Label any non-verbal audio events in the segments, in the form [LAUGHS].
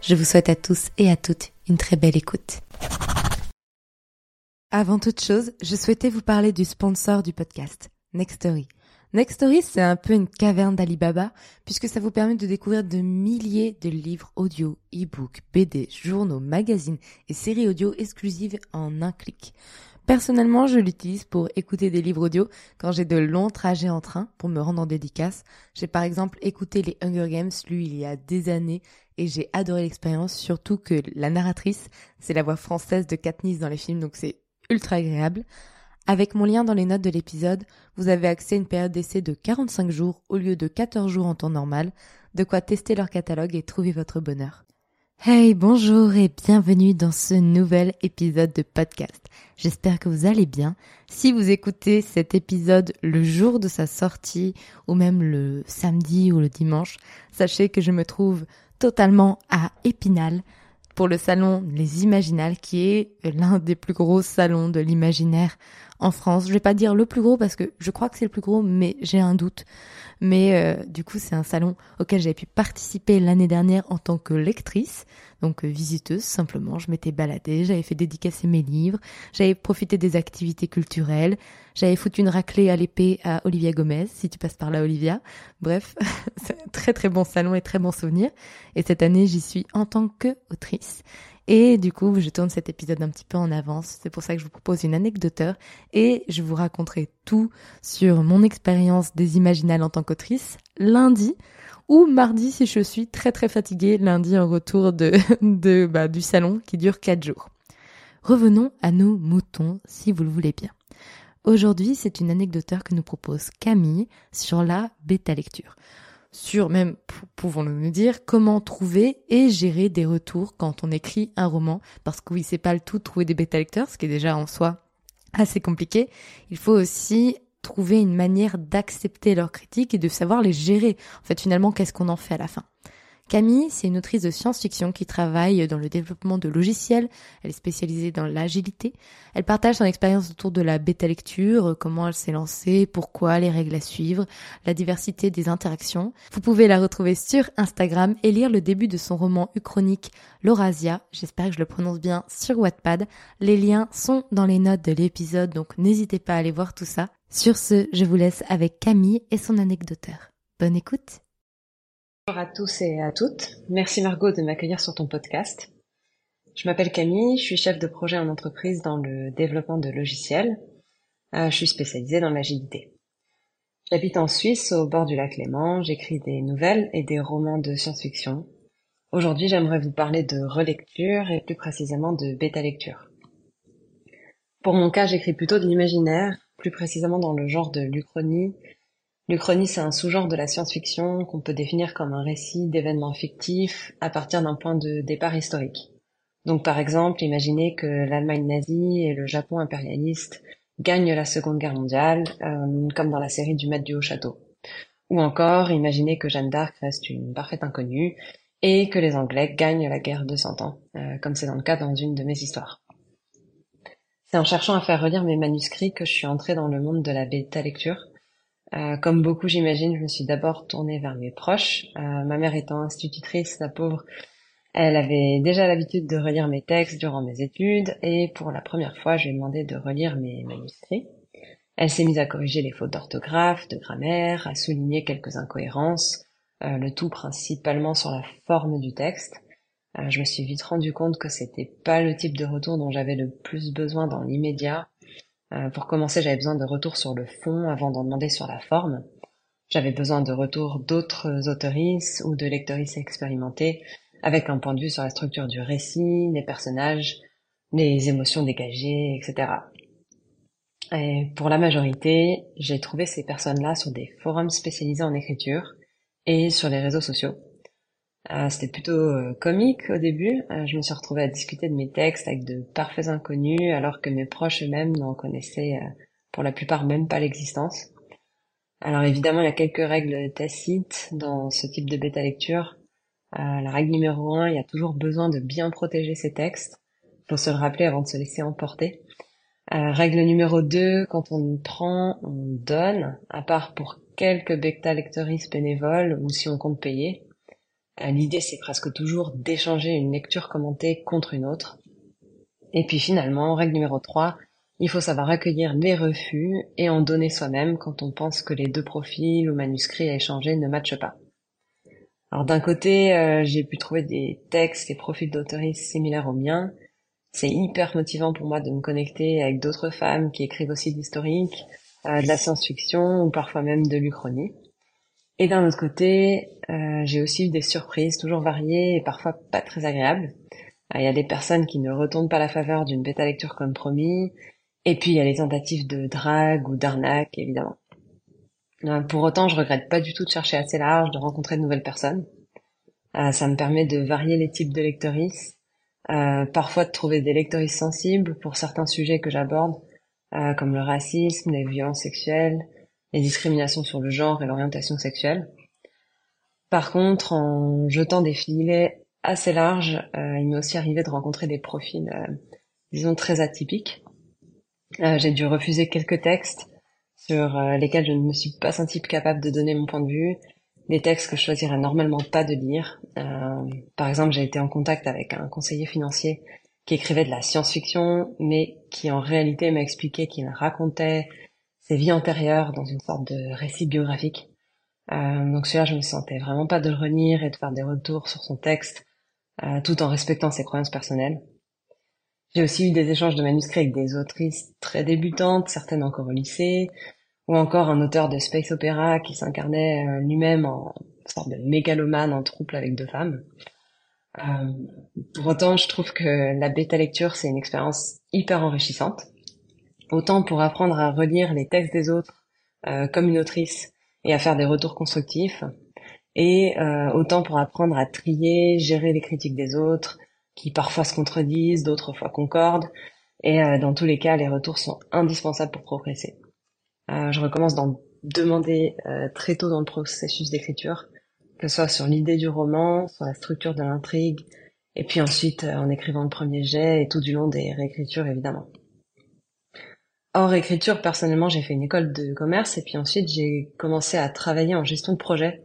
Je vous souhaite à tous et à toutes une très belle écoute. Avant toute chose, je souhaitais vous parler du sponsor du podcast, Nextory. Nextory, c'est un peu une caverne d'Alibaba, puisque ça vous permet de découvrir de milliers de livres audio, e-books, BD, journaux, magazines et séries audio exclusives en un clic. Personnellement, je l'utilise pour écouter des livres audio quand j'ai de longs trajets en train pour me rendre en dédicace. J'ai par exemple écouté les Hunger Games, lu il y a des années, et j'ai adoré l'expérience, surtout que la narratrice, c'est la voix française de Katniss dans les films, donc c'est ultra agréable. Avec mon lien dans les notes de l'épisode, vous avez accès à une période d'essai de 45 jours au lieu de 14 jours en temps normal, de quoi tester leur catalogue et trouver votre bonheur. Hey, bonjour et bienvenue dans ce nouvel épisode de podcast. J'espère que vous allez bien. Si vous écoutez cet épisode le jour de sa sortie ou même le samedi ou le dimanche, sachez que je me trouve totalement à Épinal pour le salon Les Imaginales qui est l'un des plus gros salons de l'imaginaire en France. Je vais pas dire le plus gros parce que je crois que c'est le plus gros, mais j'ai un doute. Mais euh, du coup, c'est un salon auquel j'avais pu participer l'année dernière en tant que lectrice, donc euh, visiteuse simplement. Je m'étais baladée, j'avais fait dédicacer mes livres, j'avais profité des activités culturelles, j'avais foutu une raclée à l'épée à Olivia Gomez, si tu passes par là, Olivia. Bref, [LAUGHS] c'est un très très bon salon et très bon souvenir. Et cette année, j'y suis en tant que autrice. Et du coup, je tourne cet épisode un petit peu en avance. C'est pour ça que je vous propose une anecdoteur et je vous raconterai tout sur mon expérience des Imaginales en tant qu'autrice lundi ou mardi si je suis très très fatiguée, lundi en retour de, [LAUGHS] de bah, du salon qui dure quatre jours. Revenons à nos moutons si vous le voulez bien. Aujourd'hui, c'est une anecdoteur que nous propose Camille sur la bêta lecture sur même, pouvons-nous nous dire, comment trouver et gérer des retours quand on écrit un roman. Parce que oui, c'est pas le tout trouver des bêta-lecteurs, ce qui est déjà en soi assez compliqué. Il faut aussi trouver une manière d'accepter leurs critiques et de savoir les gérer. En fait, finalement, qu'est-ce qu'on en fait à la fin? Camille, c'est une autrice de science-fiction qui travaille dans le développement de logiciels. Elle est spécialisée dans l'agilité. Elle partage son expérience autour de la bêta lecture, comment elle s'est lancée, pourquoi, les règles à suivre, la diversité des interactions. Vous pouvez la retrouver sur Instagram et lire le début de son roman uchronique L'Orasia. J'espère que je le prononce bien sur Wattpad. Les liens sont dans les notes de l'épisode, donc n'hésitez pas à aller voir tout ça. Sur ce, je vous laisse avec Camille et son anecdoteur. Bonne écoute Bonjour à tous et à toutes. Merci Margot de m'accueillir sur ton podcast. Je m'appelle Camille, je suis chef de projet en entreprise dans le développement de logiciels. Euh, je suis spécialisée dans l'agilité. J'habite en Suisse au bord du lac Léman, j'écris des nouvelles et des romans de science-fiction. Aujourd'hui, j'aimerais vous parler de relecture et plus précisément de bêta-lecture. Pour mon cas, j'écris plutôt de l'imaginaire, plus précisément dans le genre de l'uchronie, L'Uchronie, c'est un sous-genre de la science-fiction qu'on peut définir comme un récit d'événements fictifs à partir d'un point de départ historique. Donc par exemple, imaginez que l'Allemagne nazie et le Japon impérialiste gagnent la Seconde Guerre mondiale, euh, comme dans la série du Maître du Haut Château. Ou encore, imaginez que Jeanne d'Arc reste une parfaite inconnue et que les Anglais gagnent la guerre de Cent Ans, euh, comme c'est dans le cas dans une de mes histoires. C'est en cherchant à faire relire mes manuscrits que je suis entrée dans le monde de la bêta lecture, euh, comme beaucoup, j'imagine, je me suis d'abord tournée vers mes proches. Euh, ma mère étant institutrice, la pauvre, elle avait déjà l'habitude de relire mes textes durant mes études, et pour la première fois, je lui ai demandé de relire mes manuscrits. Elle s'est mise à corriger les fautes d'orthographe, de grammaire, à souligner quelques incohérences, euh, le tout principalement sur la forme du texte. je me suis vite rendu compte que c'était pas le type de retour dont j'avais le plus besoin dans l'immédiat, euh, pour commencer, j'avais besoin de retours sur le fond avant d'en demander sur la forme. J'avais besoin de retours d'autres autoristes ou de lectoristes expérimentés avec un point de vue sur la structure du récit, les personnages, les émotions dégagées, etc. Et pour la majorité, j'ai trouvé ces personnes-là sur des forums spécialisés en écriture et sur les réseaux sociaux. Euh, C'était plutôt comique au début. je me suis retrouvée à discuter de mes textes avec de parfaits inconnus, alors que mes proches eux-mêmes n'en connaissaient pour la plupart même pas l'existence. Alors évidemment, il y a quelques règles tacites dans ce type de bêta lecture. Euh, la règle numéro un, il y a toujours besoin de bien protéger ses textes. Faut se le rappeler avant de se laisser emporter. Euh, règle numéro 2, quand on prend, on donne, à part pour quelques bêta lectoristes bénévoles ou si on compte payer. Euh, l'idée, c'est presque toujours d'échanger une lecture commentée contre une autre. Et puis finalement, règle numéro 3, il faut savoir accueillir les refus et en donner soi-même quand on pense que les deux profils ou manuscrits à échanger ne matchent pas. Alors d'un côté, euh, j'ai pu trouver des textes et profils d'autoristes similaires aux miens. C'est hyper motivant pour moi de me connecter avec d'autres femmes qui écrivent aussi de l'historique, euh, de la science-fiction ou parfois même de l'Uchronie. Et d'un autre côté, euh, j'ai aussi eu des surprises toujours variées et parfois pas très agréables. Il y a des personnes qui ne retournent pas la faveur d'une bêta lecture comme promis, et puis il y a les tentatives de drague ou d'arnaque, évidemment. Euh, pour autant, je regrette pas du tout de chercher assez large, de rencontrer de nouvelles personnes. Euh, ça me permet de varier les types de lectoristes, euh, parfois de trouver des lectoristes sensibles pour certains sujets que j'aborde, comme le racisme, les violences sexuelles, les discriminations sur le genre et l'orientation sexuelle. Par contre, en jetant des filets assez larges, il m'est aussi arrivé de rencontrer des profils, disons, très atypiques. J'ai dû refuser quelques textes sur euh, lesquels je ne me suis pas sentie capable de donner mon point de vue, des textes que je choisirais normalement pas de lire. Euh, par exemple, j'ai été en contact avec un conseiller financier qui écrivait de la science-fiction, mais qui en réalité m'a expliqué qu'il racontait ses vies antérieures dans une sorte de récit biographique. Euh, donc celui-là, je me sentais vraiment pas de le relire et de faire des retours sur son texte, euh, tout en respectant ses croyances personnelles. J'ai aussi eu des échanges de manuscrits avec des autrices très débutantes, certaines encore au lycée, ou encore un auteur de space opéra qui s'incarnait euh, lui-même en sorte de mégalomane en trouble avec deux femmes. Euh, pour autant, je trouve que la bêta lecture, c'est une expérience hyper enrichissante. Autant pour apprendre à relire les textes des autres euh, comme une autrice et à faire des retours constructifs, et euh, autant pour apprendre à trier, gérer les critiques des autres, qui parfois se contredisent, d'autres fois concordent, et euh, dans tous les cas, les retours sont indispensables pour progresser. Je recommence d'en demander très tôt dans le processus d'écriture, que ce soit sur l'idée du roman, sur la structure de l'intrigue, et puis ensuite en écrivant le premier jet et tout du long des réécritures évidemment. Hors écriture, personnellement, j'ai fait une école de commerce et puis ensuite j'ai commencé à travailler en gestion de projet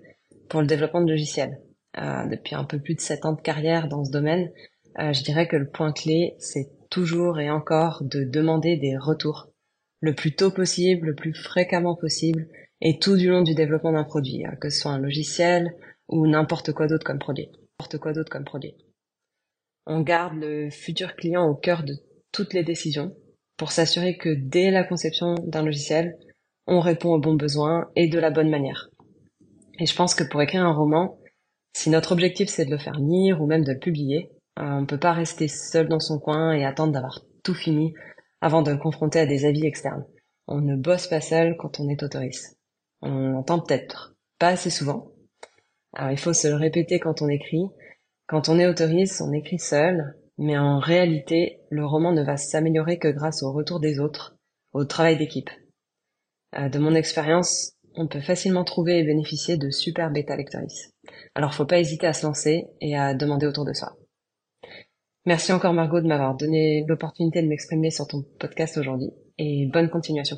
pour le développement de logiciels. Euh, depuis un peu plus de sept ans de carrière dans ce domaine, euh, je dirais que le point clé, c'est toujours et encore de demander des retours le plus tôt possible, le plus fréquemment possible, et tout du long du développement d'un produit, hein, que ce soit un logiciel ou n'importe quoi d'autre comme produit. N'importe quoi d'autre comme produit. On garde le futur client au cœur de toutes les décisions pour s'assurer que dès la conception d'un logiciel, on répond aux bons besoins et de la bonne manière. Et je pense que pour écrire un roman, si notre objectif c'est de le faire lire ou même de le publier, euh, on ne peut pas rester seul dans son coin et attendre d'avoir tout fini avant de le confronter à des avis externes. On ne bosse pas seul quand on est autoriste. On l'entend peut-être pas assez souvent. Alors il faut se le répéter quand on écrit. Quand on est autoriste, on écrit seul, mais en réalité, le roman ne va s'améliorer que grâce au retour des autres, au travail d'équipe. Euh, de mon expérience, on peut facilement trouver et bénéficier de super bêta lectoris. Alors faut pas hésiter à se lancer et à demander autour de soi. Merci encore Margot de m'avoir donné l'opportunité de m'exprimer sur ton podcast aujourd'hui et bonne continuation.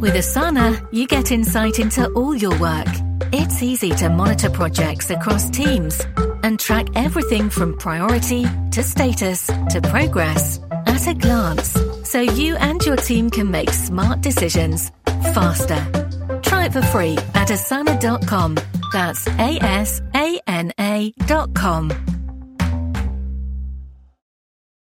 With Asana, you get insight into all your work. It's easy to monitor projects across teams and track everything from priority to status to progress at a glance so you and your team can make smart decisions faster Try it for free at asana.com. That's A S A N A.com.